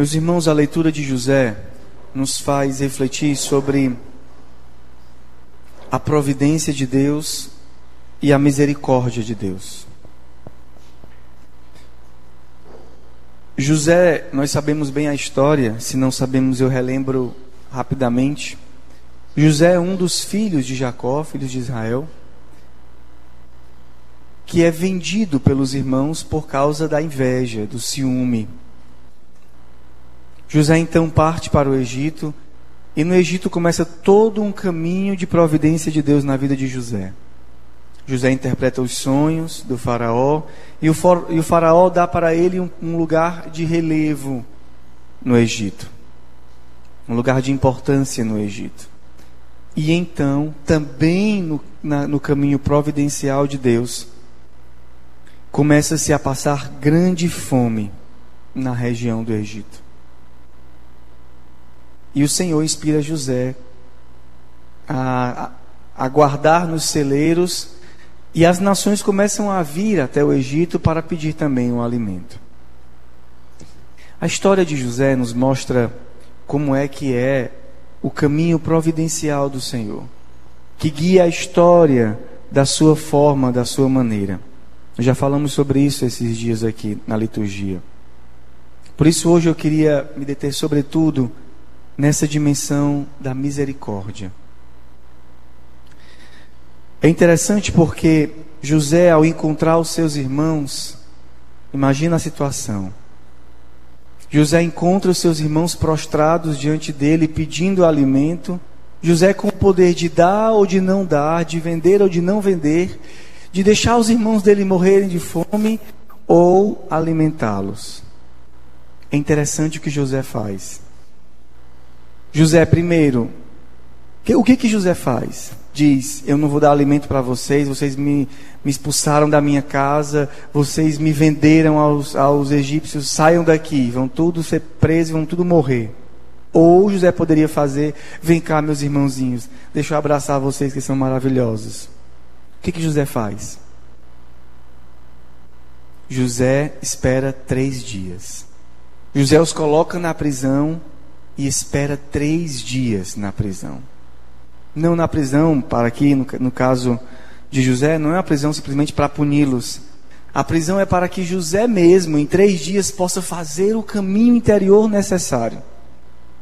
Meus irmãos, a leitura de José nos faz refletir sobre a providência de Deus e a misericórdia de Deus. José, nós sabemos bem a história, se não sabemos, eu relembro rapidamente. José é um dos filhos de Jacó, filhos de Israel, que é vendido pelos irmãos por causa da inveja, do ciúme. José então parte para o Egito e no Egito começa todo um caminho de providência de Deus na vida de José. José interpreta os sonhos do Faraó e o, e o Faraó dá para ele um, um lugar de relevo no Egito, um lugar de importância no Egito. E então, também no, na, no caminho providencial de Deus, começa-se a passar grande fome na região do Egito. E o Senhor inspira José a, a, guardar nos celeiros, e as nações começam a vir até o Egito para pedir também um alimento. A história de José nos mostra como é que é o caminho providencial do Senhor, que guia a história da sua forma, da sua maneira. Já falamos sobre isso esses dias aqui na liturgia. Por isso hoje eu queria me deter sobretudo nessa dimensão da misericórdia. É interessante porque José, ao encontrar os seus irmãos, imagina a situação. José encontra os seus irmãos prostrados diante dele, pedindo alimento. José, com o poder de dar ou de não dar, de vender ou de não vender, de deixar os irmãos dele morrerem de fome ou alimentá-los. É interessante o que José faz. José, primeiro, o que que José faz? Diz: Eu não vou dar alimento para vocês, vocês me, me expulsaram da minha casa, vocês me venderam aos, aos egípcios, saiam daqui, vão todos ser presos, vão tudo morrer. Ou José poderia fazer: Vem cá, meus irmãozinhos, deixa eu abraçar vocês que são maravilhosos. O que que José faz? José espera três dias. José os coloca na prisão e espera três dias na prisão. Não na prisão, para aqui, no, no caso de José, não é uma prisão simplesmente para puni-los. A prisão é para que José mesmo, em três dias, possa fazer o caminho interior necessário.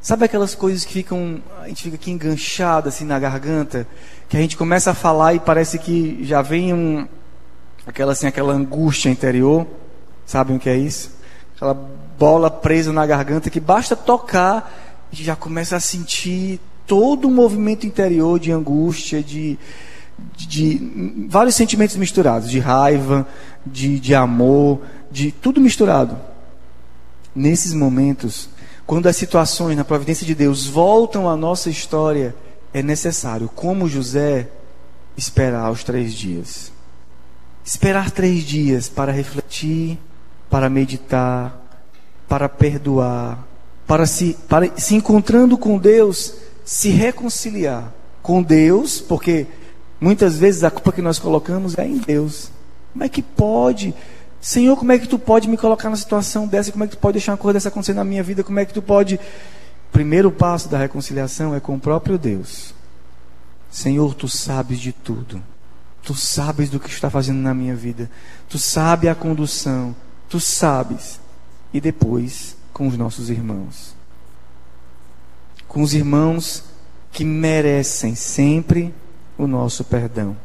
Sabe aquelas coisas que ficam, a gente fica aqui enganchado assim na garganta, que a gente começa a falar e parece que já vem um, aquela assim, aquela angústia interior. Sabem o que é isso? Aquela bola presa na garganta que basta tocar já começa a sentir todo um movimento interior de angústia, de, de, de vários sentimentos misturados, de raiva, de, de amor, de tudo misturado. Nesses momentos, quando as situações na providência de Deus voltam à nossa história, é necessário, como José, esperar os três dias. Esperar três dias para refletir, para meditar, para perdoar, para se, para se encontrando com Deus, se reconciliar com Deus, porque muitas vezes a culpa que nós colocamos é em Deus. Como é que pode? Senhor, como é que tu pode me colocar na situação dessa? Como é que tu pode deixar uma coisa dessa acontecer na minha vida? Como é que tu pode. Primeiro passo da reconciliação é com o próprio Deus. Senhor, tu sabes de tudo. Tu sabes do que está fazendo na minha vida. Tu sabes a condução. Tu sabes. E depois com os nossos irmãos. Com os irmãos que merecem sempre o nosso perdão.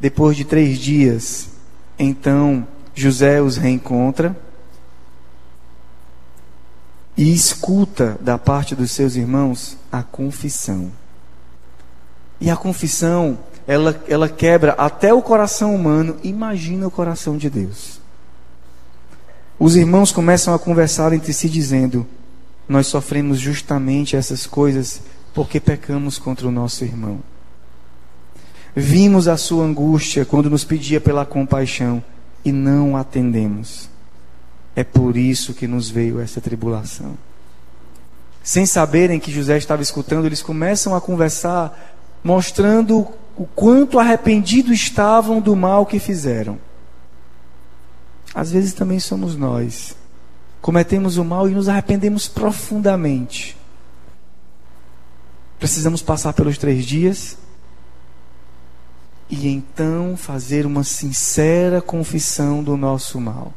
Depois de três dias, então José os reencontra e escuta da parte dos seus irmãos a confissão. E a confissão, ela, ela quebra até o coração humano, imagina o coração de Deus os irmãos começam a conversar entre si, dizendo: Nós sofremos justamente essas coisas porque pecamos contra o nosso irmão. Vimos a sua angústia quando nos pedia pela compaixão e não atendemos. É por isso que nos veio essa tribulação. Sem saberem que José estava escutando, eles começam a conversar, mostrando o quanto arrependidos estavam do mal que fizeram. Às vezes também somos nós cometemos o mal e nos arrependemos profundamente. Precisamos passar pelos três dias e então fazer uma sincera confissão do nosso mal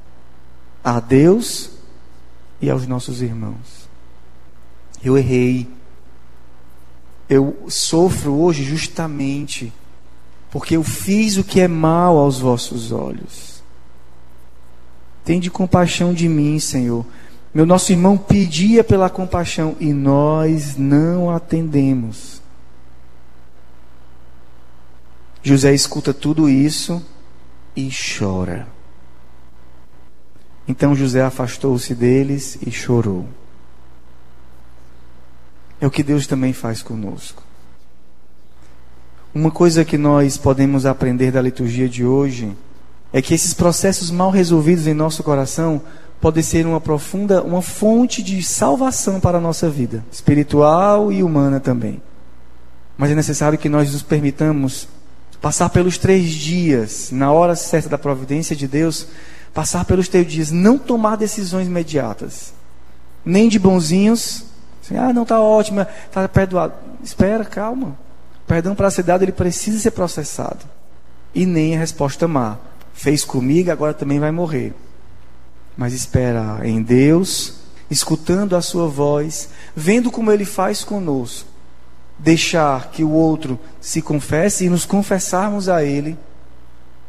a Deus e aos nossos irmãos. Eu errei. Eu sofro hoje justamente porque eu fiz o que é mal aos vossos olhos. Tende compaixão de mim, Senhor. Meu nosso irmão pedia pela compaixão e nós não atendemos. José escuta tudo isso e chora. Então José afastou-se deles e chorou. É o que Deus também faz conosco. Uma coisa que nós podemos aprender da liturgia de hoje é que esses processos mal resolvidos em nosso coração podem ser uma profunda, uma fonte de salvação para a nossa vida, espiritual e humana também. Mas é necessário que nós nos permitamos passar pelos três dias, na hora certa da providência de Deus, passar pelos três dias, não tomar decisões imediatas, nem de bonzinhos, assim, ah, não está ótimo, está perdoado. Espera, calma. perdão para ser dado, ele precisa ser processado. E nem a resposta má. Fez comigo, agora também vai morrer. Mas espera em Deus, escutando a sua voz, vendo como ele faz conosco deixar que o outro se confesse e nos confessarmos a Ele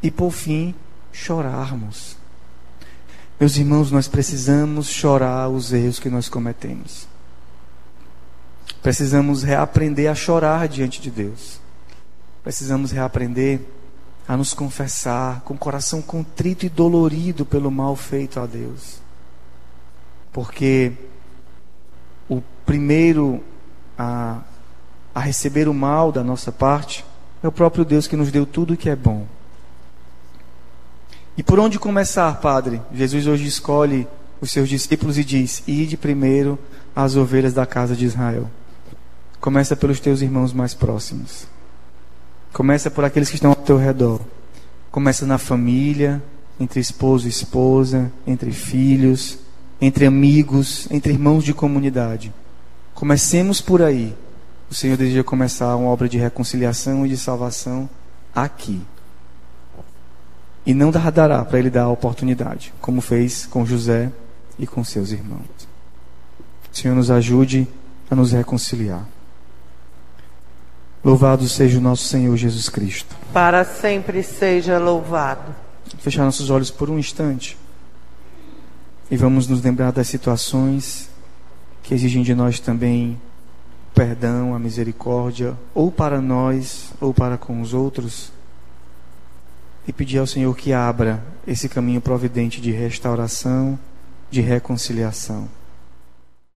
e, por fim, chorarmos. Meus irmãos, nós precisamos chorar os erros que nós cometemos. Precisamos reaprender a chorar diante de Deus. Precisamos reaprender a nos confessar com o coração contrito e dolorido pelo mal feito a Deus. Porque o primeiro a a receber o mal da nossa parte, é o próprio Deus que nos deu tudo o que é bom. E por onde começar, Padre? Jesus hoje escolhe os seus discípulos e diz: Ide primeiro às ovelhas da casa de Israel. Começa pelos teus irmãos mais próximos. Começa por aqueles que estão ao teu redor. Começa na família, entre esposo e esposa, entre filhos, entre amigos, entre irmãos de comunidade. Comecemos por aí o Senhor deseja começar uma obra de reconciliação e de salvação aqui. E não dará para ele dar a oportunidade, como fez com José e com seus irmãos. O Senhor nos ajude a nos reconciliar. Louvado seja o nosso Senhor Jesus Cristo. Para sempre seja louvado. Fechar nossos olhos por um instante. E vamos nos lembrar das situações que exigem de nós também perdão, a misericórdia, ou para nós, ou para com os outros, e pedir ao Senhor que abra esse caminho providente de restauração, de reconciliação.